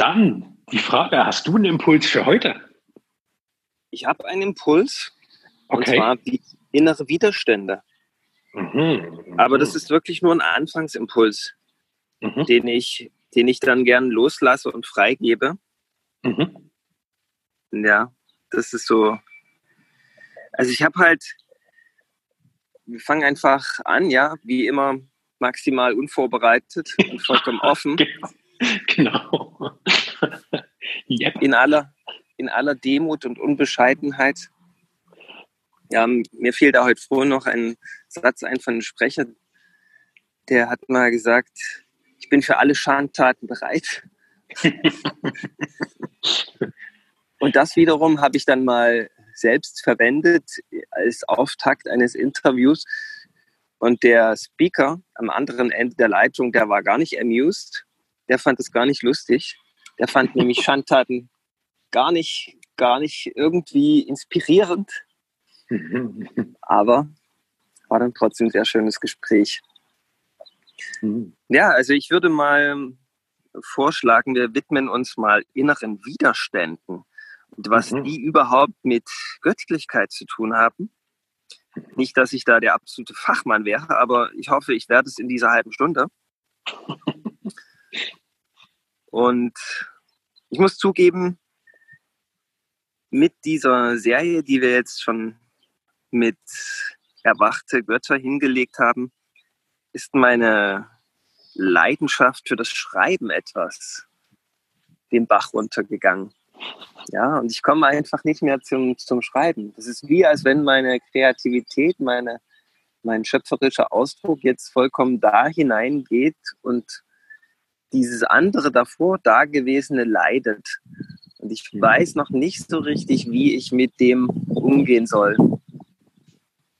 Dann die Frage, hast du einen Impuls für heute? Ich habe einen Impuls, okay. und zwar die innere Widerstände. Mhm. Aber das ist wirklich nur ein Anfangsimpuls, mhm. den, ich, den ich dann gern loslasse und freigebe. Mhm. Ja, das ist so. Also ich habe halt, wir fangen einfach an, ja, wie immer maximal unvorbereitet und vollkommen offen. genau. yep. in, aller, in aller Demut und Unbescheidenheit. Ja, mir fiel da heute früh noch ein Satz ein von einem Sprecher, der hat mal gesagt, ich bin für alle Schandtaten bereit. und das wiederum habe ich dann mal selbst verwendet als Auftakt eines Interviews. Und der Speaker am anderen Ende der Leitung, der war gar nicht amused. Der fand es gar nicht lustig. Der fand nämlich Schandtaten gar nicht, gar nicht irgendwie inspirierend. Aber war dann trotzdem ein sehr schönes Gespräch. Mhm. Ja, also ich würde mal vorschlagen, wir widmen uns mal inneren Widerständen und was mhm. die überhaupt mit Göttlichkeit zu tun haben. Nicht, dass ich da der absolute Fachmann wäre, aber ich hoffe, ich werde es in dieser halben Stunde. Und ich muss zugeben, mit dieser Serie, die wir jetzt schon mit erwachte Götter hingelegt haben, ist meine Leidenschaft für das Schreiben etwas den Bach runtergegangen. Ja, und ich komme einfach nicht mehr zum, zum Schreiben. Das ist wie, als wenn meine Kreativität, meine, mein schöpferischer Ausdruck jetzt vollkommen da hineingeht und dieses andere davor Dagewesene leidet. Und ich weiß noch nicht so richtig, wie ich mit dem umgehen soll.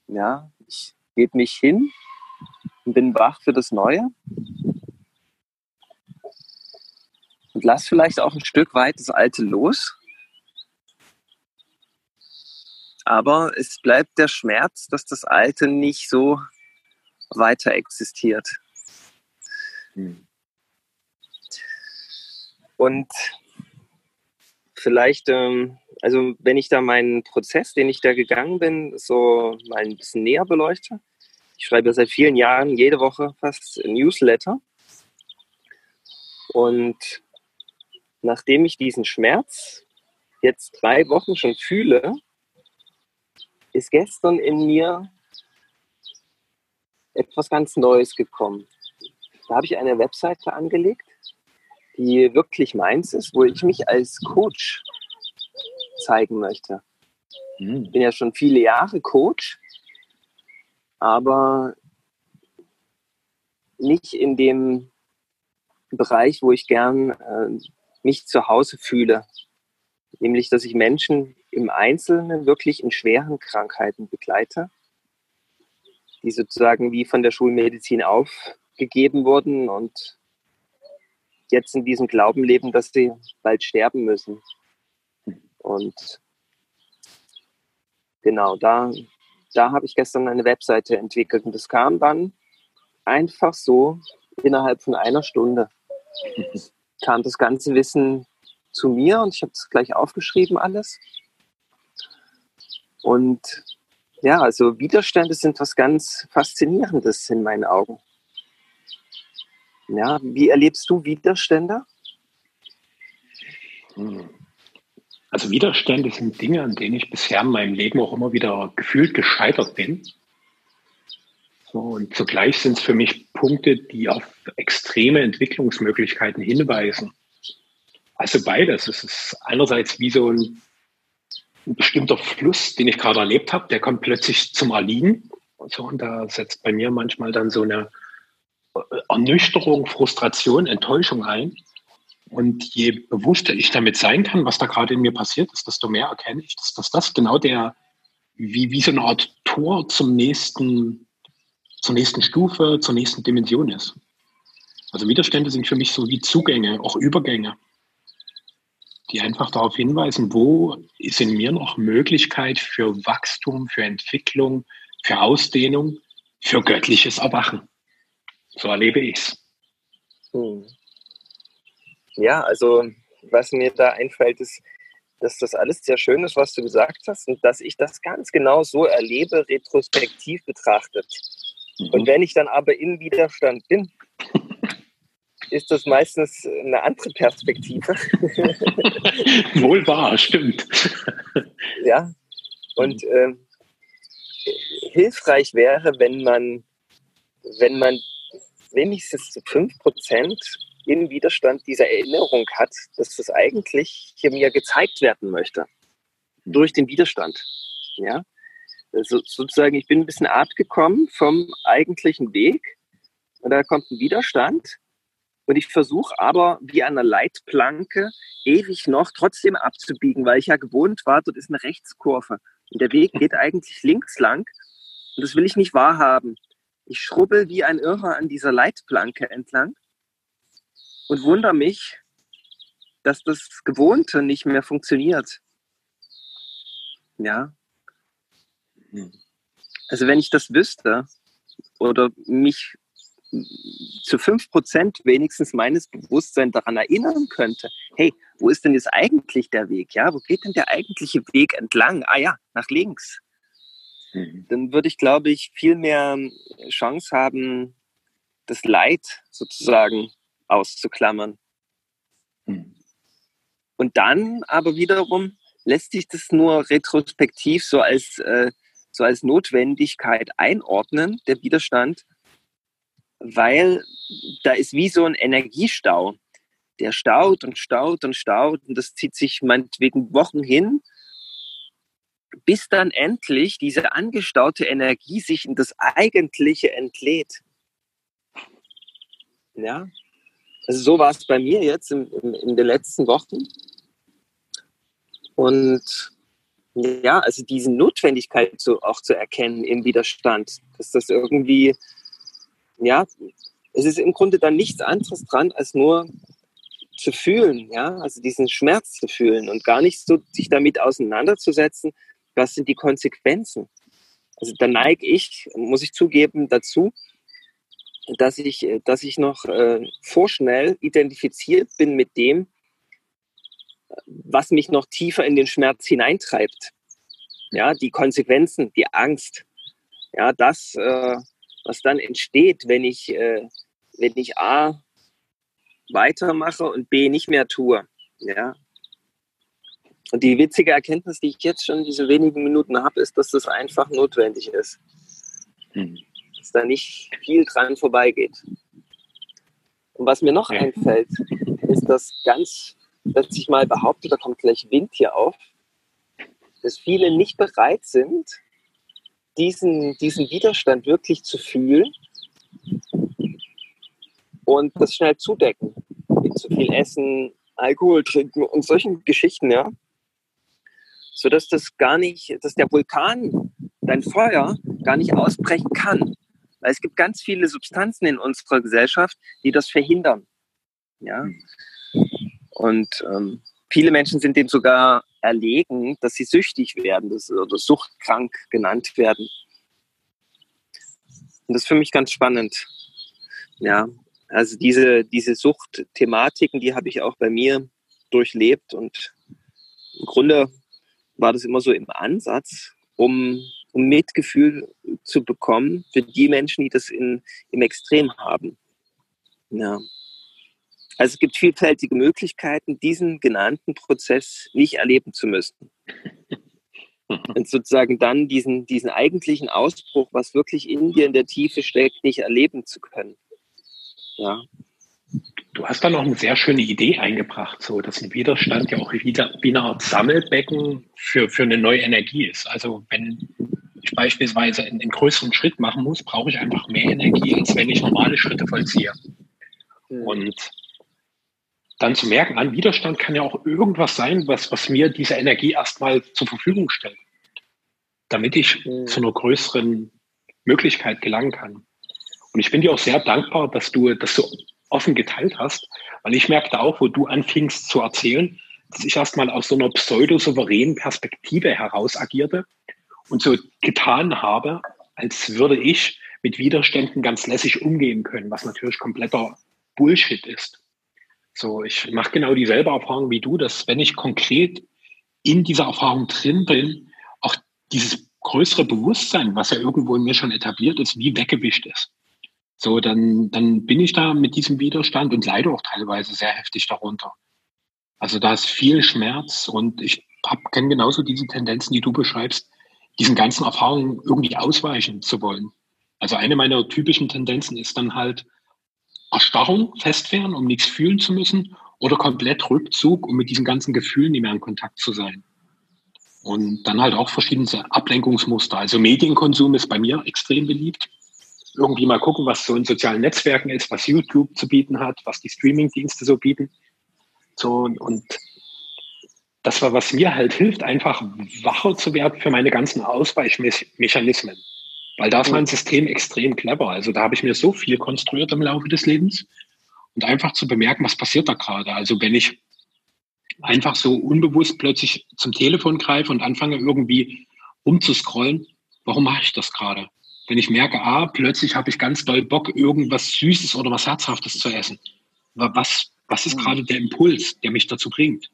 Ja, ich gebe mich hin und bin wach für das Neue. Und lass vielleicht auch ein Stück weit das Alte los. Aber es bleibt der Schmerz, dass das Alte nicht so weiter existiert. Hm. Und vielleicht, ähm, also wenn ich da meinen Prozess, den ich da gegangen bin, so mal ein bisschen näher beleuchte. Ich schreibe seit vielen Jahren jede Woche fast Newsletter. Und nachdem ich diesen Schmerz jetzt drei Wochen schon fühle, ist gestern in mir etwas ganz Neues gekommen. Da habe ich eine Webseite angelegt die wirklich meins ist, wo ich mich als Coach zeigen möchte. Hm. Ich bin ja schon viele Jahre Coach, aber nicht in dem Bereich, wo ich gern äh, mich zu Hause fühle. Nämlich, dass ich Menschen im Einzelnen wirklich in schweren Krankheiten begleite, die sozusagen wie von der Schulmedizin aufgegeben wurden und jetzt in diesem Glauben leben, dass sie bald sterben müssen. Und genau, da, da habe ich gestern eine Webseite entwickelt und das kam dann einfach so innerhalb von einer Stunde. kam das ganze Wissen zu mir und ich habe es gleich aufgeschrieben alles. Und ja, also Widerstände sind was ganz Faszinierendes in meinen Augen. Ja, wie erlebst du Widerstände? Also Widerstände sind Dinge, an denen ich bisher in meinem Leben auch immer wieder gefühlt gescheitert bin. So, und zugleich sind es für mich Punkte, die auf extreme Entwicklungsmöglichkeiten hinweisen. Also beides. Es ist einerseits wie so ein, ein bestimmter Fluss, den ich gerade erlebt habe, der kommt plötzlich zum Erliegen. So, und da setzt bei mir manchmal dann so eine Ernüchterung, Frustration, Enttäuschung ein. Und je bewusster ich damit sein kann, was da gerade in mir passiert ist, desto mehr erkenne ich, dass, dass das genau der, wie, wie so eine Art Tor zum nächsten, zur nächsten Stufe, zur nächsten Dimension ist. Also Widerstände sind für mich so wie Zugänge, auch Übergänge, die einfach darauf hinweisen, wo ist in mir noch Möglichkeit für Wachstum, für Entwicklung, für Ausdehnung, für göttliches Erwachen. So erlebe ich es. Hm. Ja, also was mir da einfällt, ist, dass das alles sehr schön ist, was du gesagt hast und dass ich das ganz genau so erlebe, retrospektiv betrachtet. Mhm. Und wenn ich dann aber in Widerstand bin, ist das meistens eine andere Perspektive. Wohl wahr, stimmt. Ja, und äh, hilfreich wäre, wenn man, wenn man wenigstens zu 5% in Widerstand dieser Erinnerung hat, dass das eigentlich hier mir gezeigt werden möchte. Durch den Widerstand. Ja? Also sozusagen, ich bin ein bisschen abgekommen vom eigentlichen Weg und da kommt ein Widerstand und ich versuche aber wie an einer Leitplanke ewig noch trotzdem abzubiegen, weil ich ja gewohnt war, dort ist eine Rechtskurve und der Weg geht eigentlich links lang und das will ich nicht wahrhaben. Ich schrubbel wie ein Irrer an dieser Leitplanke entlang und wundere mich, dass das Gewohnte nicht mehr funktioniert. Ja. Also wenn ich das wüsste oder mich zu fünf Prozent wenigstens meines Bewusstseins daran erinnern könnte, hey, wo ist denn jetzt eigentlich der Weg? Ja, wo geht denn der eigentliche Weg entlang? Ah ja, nach links. Mhm. Dann würde ich, glaube ich, viel mehr Chance haben, das Leid sozusagen auszuklammern. Mhm. Und dann aber wiederum lässt sich das nur retrospektiv so als, äh, so als Notwendigkeit einordnen, der Widerstand, weil da ist wie so ein Energiestau. Der staut und staut und staut und das zieht sich meinetwegen Wochen hin, bis dann endlich diese angestaute Energie sich in das Eigentliche entlädt. Ja, also so war es bei mir jetzt in, in, in den letzten Wochen. Und ja, also diese Notwendigkeit so auch zu erkennen im Widerstand, dass das irgendwie ja, es ist im Grunde dann nichts anderes dran, als nur zu fühlen, ja, also diesen Schmerz zu fühlen und gar nicht so sich damit auseinanderzusetzen, was sind die Konsequenzen. Also da neige ich, muss ich zugeben, dazu, dass ich, dass ich noch äh, vorschnell identifiziert bin mit dem, was mich noch tiefer in den Schmerz hineintreibt. Ja, die Konsequenzen, die Angst. Ja, das, äh, was dann entsteht, wenn ich, äh, wenn ich A weitermache und B nicht mehr tue. Ja. Und die witzige Erkenntnis, die ich jetzt schon diese wenigen Minuten habe, ist, dass das einfach notwendig ist. Mhm. Dass da nicht viel dran vorbeigeht. Und was mir noch ja. einfällt, ist, dass ganz, dass ich mal behaupte, da kommt gleich Wind hier auf, dass viele nicht bereit sind, diesen, diesen Widerstand wirklich zu fühlen und das schnell zudecken. Mit zu viel Essen, Alkohol trinken und solchen Geschichten, ja. Sodass das gar nicht, dass der Vulkan, dein Feuer, gar nicht ausbrechen kann. Weil es gibt ganz viele Substanzen in unserer Gesellschaft, die das verhindern. Ja. Und ähm, viele Menschen sind dem sogar erlegen, dass sie süchtig werden das, oder suchtkrank genannt werden. Und das ist für mich ganz spannend. Ja, also diese, diese Suchtthematiken, die habe ich auch bei mir durchlebt und im Grunde war das immer so im Ansatz, um, um Mitgefühl zu bekommen für die Menschen, die das in, im Extrem haben. Ja. Also es gibt vielfältige Möglichkeiten, diesen genannten Prozess nicht erleben zu müssen. Und sozusagen dann diesen, diesen eigentlichen Ausbruch, was wirklich in dir in der Tiefe steckt, nicht erleben zu können. Ja. Du hast da noch eine sehr schöne Idee eingebracht, so dass ein Widerstand ja auch wieder wie eine Art Sammelbecken für, für eine neue Energie ist. Also wenn ich beispielsweise einen, einen größeren Schritt machen muss, brauche ich einfach mehr Energie, als wenn ich normale Schritte vollziehe. Mhm. Und dann zu merken, an Widerstand kann ja auch irgendwas sein, was, was mir diese Energie erstmal zur Verfügung stellt, damit ich mhm. zu einer größeren Möglichkeit gelangen kann. Und ich bin dir auch sehr dankbar, dass du das so offen geteilt hast, weil ich merkte auch, wo du anfingst zu erzählen, dass ich erstmal aus so einer pseudo-souveränen Perspektive heraus agierte und so getan habe, als würde ich mit Widerständen ganz lässig umgehen können, was natürlich kompletter Bullshit ist So, ich mache genau dieselbe Erfahrung wie du, dass wenn ich konkret in dieser Erfahrung drin bin, auch dieses größere Bewusstsein, was ja irgendwo in mir schon etabliert ist, wie weggewischt ist. So, dann, dann bin ich da mit diesem Widerstand und leide auch teilweise sehr heftig darunter. Also da ist viel Schmerz und ich kenne genauso diese Tendenzen, die du beschreibst, diesen ganzen Erfahrungen irgendwie ausweichen zu wollen. Also eine meiner typischen Tendenzen ist dann halt Erstarrung, festfahren, um nichts fühlen zu müssen, oder komplett Rückzug, um mit diesen ganzen Gefühlen nicht mehr in Kontakt zu sein. Und dann halt auch verschiedene Ablenkungsmuster. Also Medienkonsum ist bei mir extrem beliebt. Irgendwie mal gucken, was so in sozialen Netzwerken ist, was YouTube zu bieten hat, was die Streamingdienste so bieten. So, und das war, was mir halt hilft, einfach wacher zu werden für meine ganzen Ausweichmechanismen. Weil da ist mein System extrem clever. Also da habe ich mir so viel konstruiert im Laufe des Lebens und einfach zu bemerken, was passiert da gerade. Also wenn ich einfach so unbewusst plötzlich zum Telefon greife und anfange irgendwie umzuscrollen, warum mache ich das gerade? Wenn ich merke, ah, plötzlich habe ich ganz doll Bock, irgendwas Süßes oder was Herzhaftes zu essen. Was, was ist mhm. gerade der Impuls, der mich dazu bringt?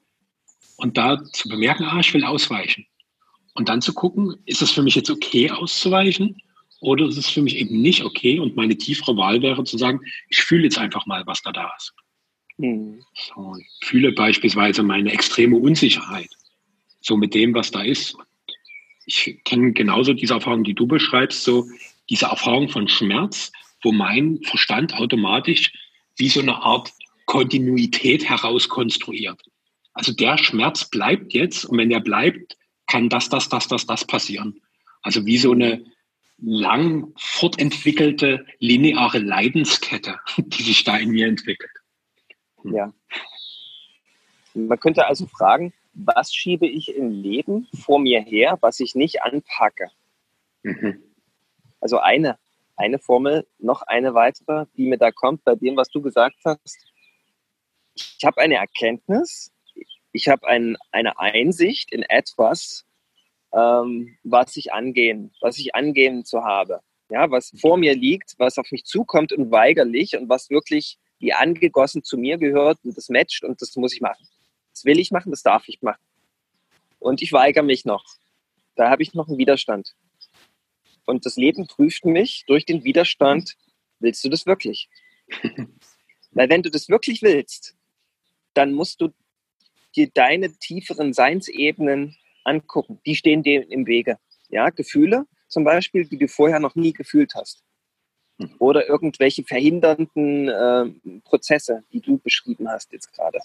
Und da zu bemerken, ah, ich will ausweichen. Und dann zu gucken, ist es für mich jetzt okay auszuweichen? Oder ist es für mich eben nicht okay? Und meine tiefere Wahl wäre zu sagen, ich fühle jetzt einfach mal, was da da ist. Mhm. So, ich fühle beispielsweise meine extreme Unsicherheit. So mit dem, was da ist. Ich kenne genauso diese Erfahrung, die du beschreibst, so diese Erfahrung von Schmerz, wo mein Verstand automatisch wie so eine Art Kontinuität herauskonstruiert. Also der Schmerz bleibt jetzt und wenn der bleibt, kann das, das, das, das, das passieren. Also wie so eine lang fortentwickelte lineare Leidenskette, die sich da in mir entwickelt. Hm. Ja. Man könnte also fragen, was schiebe ich im Leben vor mir her, was ich nicht anpacke? Mhm. Also eine, eine Formel, noch eine weitere, die mir da kommt bei dem, was du gesagt hast. Ich habe eine Erkenntnis, ich habe ein, eine Einsicht in etwas, ähm, was ich angehen, was ich angehen zu habe. Ja, was vor mir liegt, was auf mich zukommt und weigerlich und was wirklich wie angegossen zu mir gehört und das matcht und das muss ich machen. Das will ich machen, das darf ich machen. Und ich weigere mich noch. Da habe ich noch einen Widerstand. Und das Leben prüft mich durch den Widerstand, willst du das wirklich? Weil wenn du das wirklich willst, dann musst du dir deine tieferen Seinsebenen angucken. Die stehen dem im Wege. Ja, Gefühle zum Beispiel, die du vorher noch nie gefühlt hast. Hm. Oder irgendwelche verhindernden äh, Prozesse, die du beschrieben hast jetzt gerade.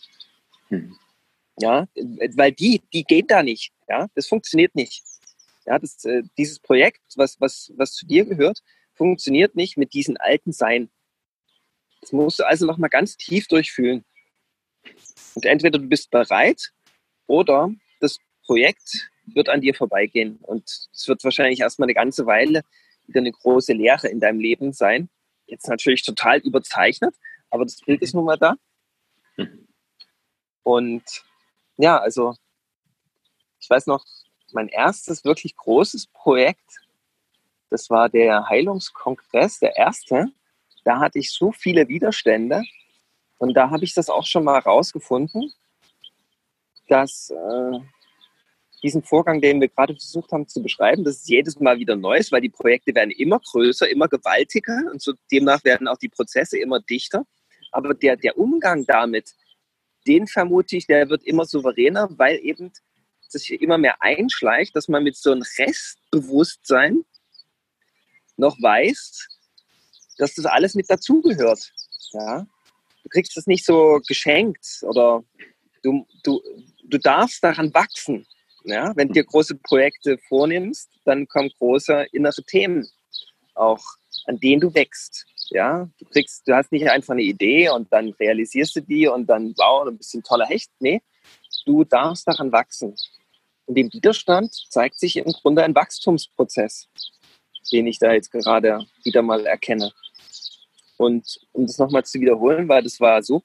Ja, weil die, die gehen da nicht. Ja, das funktioniert nicht. Ja, das, äh, dieses Projekt, was, was, was zu dir gehört, funktioniert nicht mit diesen alten Sein. Das musst du also nochmal ganz tief durchfühlen. Und entweder du bist bereit oder das Projekt wird an dir vorbeigehen. Und es wird wahrscheinlich erstmal eine ganze Weile wieder eine große Lehre in deinem Leben sein. Jetzt natürlich total überzeichnet, aber das Bild ist nun mal da. Und ja, also ich weiß noch, mein erstes wirklich großes Projekt, das war der Heilungskongress, der erste. Da hatte ich so viele Widerstände und da habe ich das auch schon mal rausgefunden, dass äh, diesen Vorgang, den wir gerade versucht haben zu beschreiben, das ist jedes Mal wieder Neues, weil die Projekte werden immer größer, immer gewaltiger und so demnach werden auch die Prozesse immer dichter. Aber der, der Umgang damit, den vermute ich, der wird immer souveräner, weil eben sich immer mehr einschleicht, dass man mit so einem Restbewusstsein noch weiß, dass das alles mit dazugehört. Ja? Du kriegst das nicht so geschenkt oder du, du, du darfst daran wachsen. Ja, wenn du dir große Projekte vornimmst, dann kommen große innere Themen auch, an denen du wächst. Ja, du kriegst, du hast nicht einfach eine Idee und dann realisierst du die und dann, wow, ein toller Hecht. Nee, du darfst daran wachsen. Und dem Widerstand zeigt sich im Grunde ein Wachstumsprozess, den ich da jetzt gerade wieder mal erkenne. Und um das nochmal zu wiederholen, weil das war so,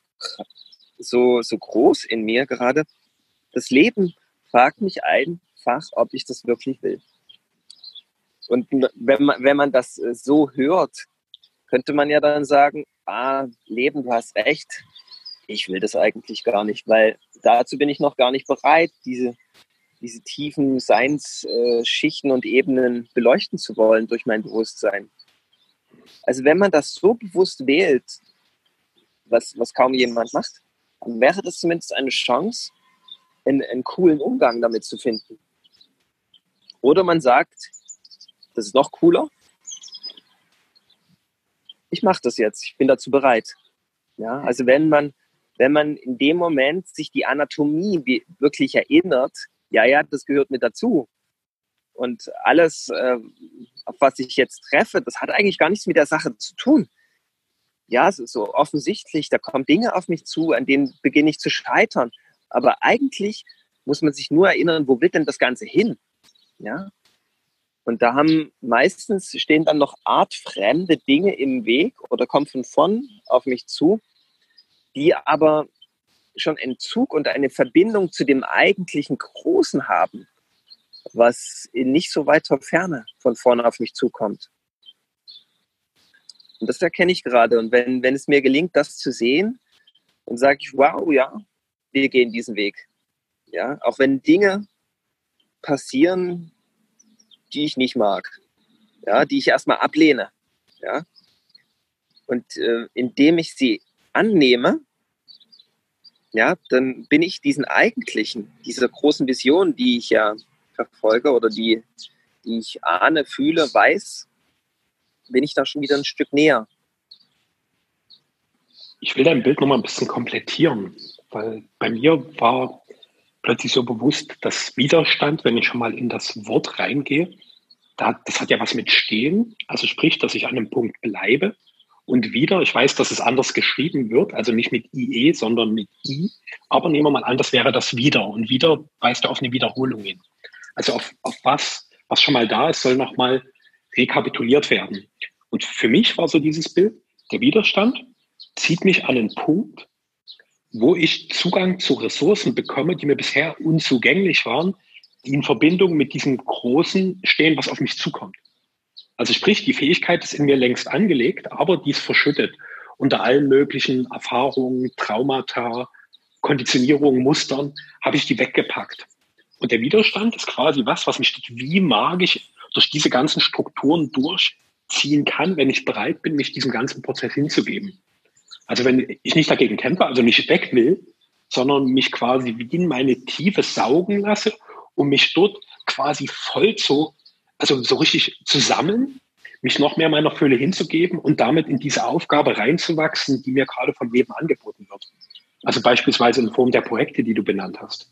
so, so groß in mir gerade, das Leben frage mich einfach, ob ich das wirklich will. Und wenn man, wenn man das äh, so hört, könnte man ja dann sagen, ah, Leben, du hast recht. ich will das eigentlich gar nicht, weil dazu bin ich noch gar nicht bereit, diese, diese tiefen Seinsschichten und Ebenen beleuchten zu wollen durch mein Bewusstsein. Also wenn man das so bewusst wählt, was, was kaum jemand macht, dann wäre das zumindest eine Chance, einen, einen coolen Umgang damit zu finden. Oder man sagt, das ist noch cooler, ich mache das jetzt, ich bin dazu bereit. Ja, also wenn man, wenn man in dem Moment sich die Anatomie wirklich erinnert, ja, ja, das gehört mit dazu. Und alles, äh, auf was ich jetzt treffe, das hat eigentlich gar nichts mit der Sache zu tun. Ja, es ist so offensichtlich, da kommen Dinge auf mich zu, an denen beginne ich zu scheitern. Aber eigentlich muss man sich nur erinnern, wo will denn das Ganze hin? Ja, und da haben meistens stehen dann noch artfremde Dinge im Weg oder kommen von vorn auf mich zu, die aber schon einen Zug und eine Verbindung zu dem eigentlichen Großen haben, was in nicht so weiter Ferne von vorne auf mich zukommt. Und das erkenne ich gerade. Und wenn, wenn es mir gelingt, das zu sehen, dann sage ich, wow, ja, wir gehen diesen Weg. Ja, auch wenn Dinge passieren, die ich nicht mag, ja, die ich erstmal ablehne. Ja. Und äh, indem ich sie annehme, ja, dann bin ich diesen eigentlichen, dieser großen Vision, die ich ja verfolge oder die, die ich ahne, fühle, weiß, bin ich da schon wieder ein Stück näher. Ich will dein Bild nochmal ein bisschen komplettieren, weil bei mir war plötzlich so bewusst, dass Widerstand, wenn ich schon mal in das Wort reingehe, da, das hat ja was mit Stehen, also sprich, dass ich an einem Punkt bleibe und wieder, ich weiß, dass es anders geschrieben wird, also nicht mit IE, sondern mit I, aber nehmen wir mal an, das wäre das wieder und wieder weist ja auf eine Wiederholung hin. Also auf, auf was, was schon mal da ist, soll nochmal rekapituliert werden. Und für mich war so dieses Bild, der Widerstand zieht mich an einen Punkt, wo ich Zugang zu Ressourcen bekomme, die mir bisher unzugänglich waren, in Verbindung mit diesem Großen stehen, was auf mich zukommt. Also sprich, die Fähigkeit ist in mir längst angelegt, aber die ist verschüttet unter allen möglichen Erfahrungen, Traumata, Konditionierungen, Mustern, habe ich die weggepackt. Und der Widerstand ist quasi was, was mich wie magisch durch diese ganzen Strukturen durchziehen kann, wenn ich bereit bin, mich diesem ganzen Prozess hinzugeben. Also wenn ich nicht dagegen kämpfe, also nicht weg will, sondern mich quasi wie in meine Tiefe saugen lasse, um mich dort quasi voll zu, also so richtig zu sammeln, mich noch mehr meiner Fülle hinzugeben und damit in diese Aufgabe reinzuwachsen, die mir gerade vom Leben angeboten wird. Also beispielsweise in Form der Projekte, die du benannt hast.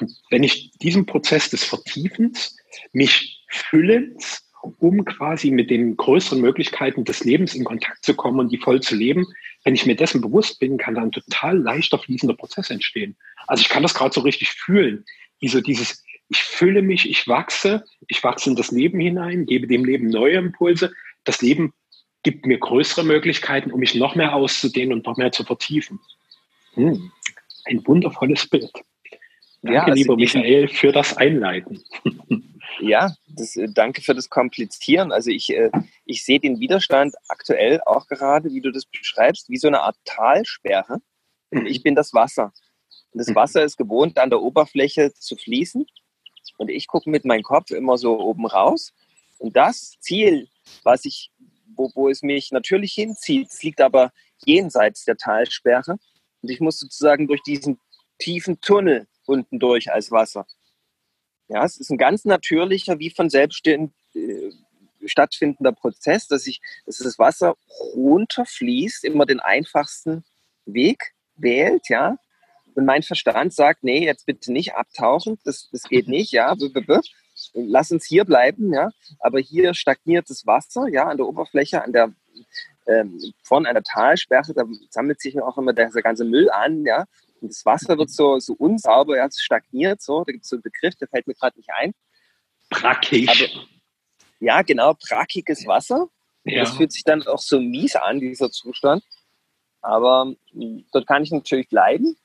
Und wenn ich diesen Prozess des Vertiefens, mich Füllens um quasi mit den größeren Möglichkeiten des Lebens in Kontakt zu kommen und die voll zu leben. Wenn ich mir dessen bewusst bin, kann da ein total leichter fließender Prozess entstehen. Also ich kann das gerade so richtig fühlen. Wie so dieses, ich fülle mich, ich wachse, ich wachse in das Leben hinein, gebe dem Leben neue Impulse. Das Leben gibt mir größere Möglichkeiten, um mich noch mehr auszudehnen und noch mehr zu vertiefen. Hm, ein wundervolles Bild. Danke, ja, also lieber Michael, für das Einleiten. Ja, das, äh, danke für das Komplizieren. Also ich, äh, ich sehe den Widerstand aktuell auch gerade, wie du das beschreibst, wie so eine Art Talsperre. Und ich bin das Wasser. Und das Wasser ist gewohnt, an der Oberfläche zu fließen. Und ich gucke mit meinem Kopf immer so oben raus. Und das Ziel, was ich, wo, wo es mich natürlich hinzieht, liegt aber jenseits der Talsperre. Und ich muss sozusagen durch diesen tiefen Tunnel unten durch als Wasser. Ja, es ist ein ganz natürlicher, wie von selbst äh, stattfindender Prozess, dass ich, dass das Wasser runterfließt, immer den einfachsten Weg wählt, ja. Und mein Verstand sagt, nee, jetzt bitte nicht abtauchen, das, das geht nicht, ja. Lass uns hier bleiben, ja. Aber hier stagniert das Wasser, ja, an der Oberfläche, an der ähm, von einer Talsperre, da sammelt sich auch immer der, der ganze Müll an, ja. Und das Wasser wird so, so unsauber, ja, es stagniert so. Da gibt es so einen Begriff, der fällt mir gerade nicht ein. Brackig. Aber, ja, genau, brackiges Wasser. Ja. Das fühlt sich dann auch so mies an, dieser Zustand. Aber hm, dort kann ich natürlich bleiben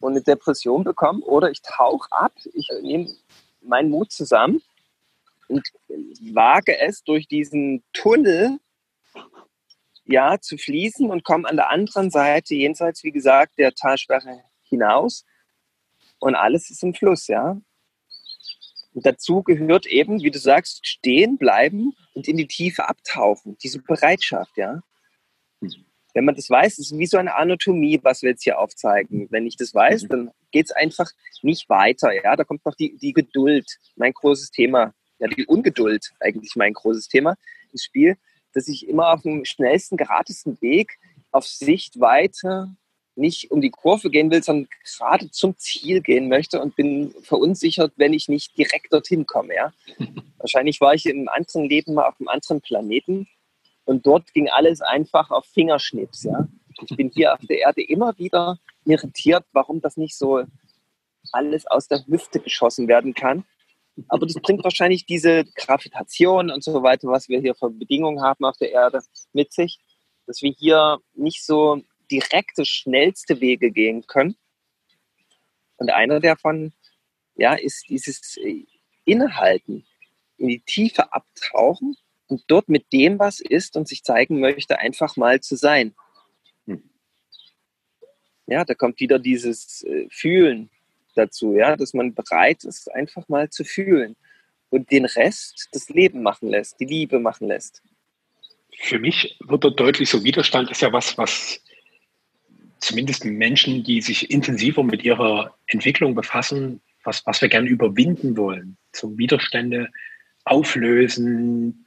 und eine Depression bekommen oder ich tauche ab, ich nehme meinen Mut zusammen und wage es durch diesen Tunnel ja, zu fließen und komme an der anderen Seite, jenseits, wie gesagt, der Talsperre hinaus. Und alles ist im Fluss, ja. Und dazu gehört eben, wie du sagst, stehen bleiben und in die Tiefe abtauchen. Diese Bereitschaft, ja. Wenn man das weiß, ist es wie so eine Anatomie, was wir jetzt hier aufzeigen. Wenn ich das weiß, mhm. dann geht es einfach nicht weiter, ja. Da kommt noch die, die Geduld, mein großes Thema. Ja, die Ungeduld, eigentlich mein großes Thema ins Spiel dass ich immer auf dem schnellsten, geradesten Weg auf Sicht weiter nicht um die Kurve gehen will, sondern gerade zum Ziel gehen möchte und bin verunsichert, wenn ich nicht direkt dorthin komme. Ja? Wahrscheinlich war ich im anderen Leben mal auf einem anderen Planeten und dort ging alles einfach auf Fingerschnips. Ja? Ich bin hier auf der Erde immer wieder irritiert, warum das nicht so alles aus der Hüfte geschossen werden kann. Aber das bringt wahrscheinlich diese Gravitation und so weiter, was wir hier für Bedingungen haben auf der Erde, mit sich, dass wir hier nicht so direkte, schnellste Wege gehen können. Und einer davon, ja, ist dieses Innehalten, in die Tiefe abtauchen und dort mit dem, was ist und sich zeigen möchte, einfach mal zu sein. Hm. Ja, da kommt wieder dieses äh, Fühlen, dazu, ja, dass man bereit ist, einfach mal zu fühlen und den Rest das Leben machen lässt, die Liebe machen lässt. Für mich wird da deutlich so Widerstand ist ja was, was zumindest Menschen, die sich intensiver mit ihrer Entwicklung befassen, was, was wir gerne überwinden wollen. So Widerstände auflösen,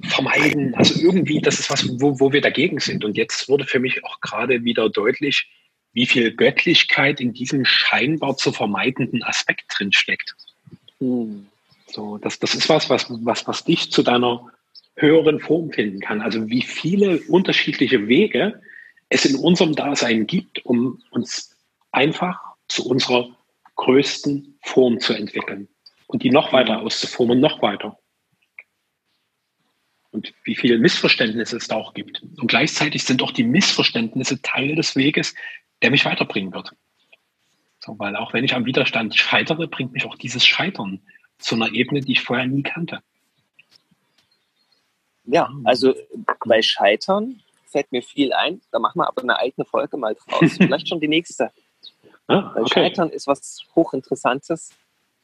vermeiden. Also irgendwie, das ist was, wo, wo wir dagegen sind. Und jetzt wurde für mich auch gerade wieder deutlich, wie viel Göttlichkeit in diesem scheinbar zu vermeidenden Aspekt drin steckt. Hm. So, das, das ist was, was, was, was dich zu deiner höheren Form finden kann. Also wie viele unterschiedliche Wege es in unserem Dasein gibt, um uns einfach zu unserer größten Form zu entwickeln und die noch weiter auszuformen, noch weiter. Und wie viele Missverständnisse es da auch gibt. Und gleichzeitig sind auch die Missverständnisse Teil des Weges, der mich weiterbringen wird. So, weil auch wenn ich am Widerstand scheitere, bringt mich auch dieses Scheitern zu einer Ebene, die ich vorher nie kannte. Ja, also bei Scheitern fällt mir viel ein. Da machen wir aber eine eigene Folge mal draus. Vielleicht schon die nächste. Ah, okay. Scheitern ist was hochinteressantes,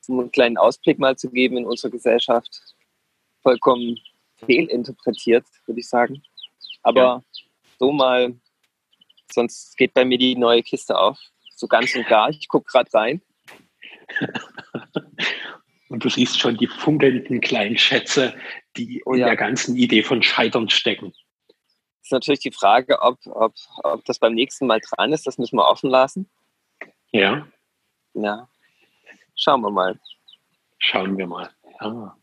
um einen kleinen Ausblick mal zu geben in unserer Gesellschaft. Vollkommen fehlinterpretiert, würde ich sagen. Aber ja. so mal sonst geht bei mir die neue Kiste auf. So ganz und gar. Ich gucke gerade rein. Und du siehst schon die funkelnden kleinen Schätze, die oh, in ja. der ganzen Idee von Scheitern stecken. Ist natürlich die Frage, ob, ob, ob das beim nächsten Mal dran ist. Das müssen wir offen lassen. Ja. Ja. Schauen wir mal. Schauen wir mal. Ja.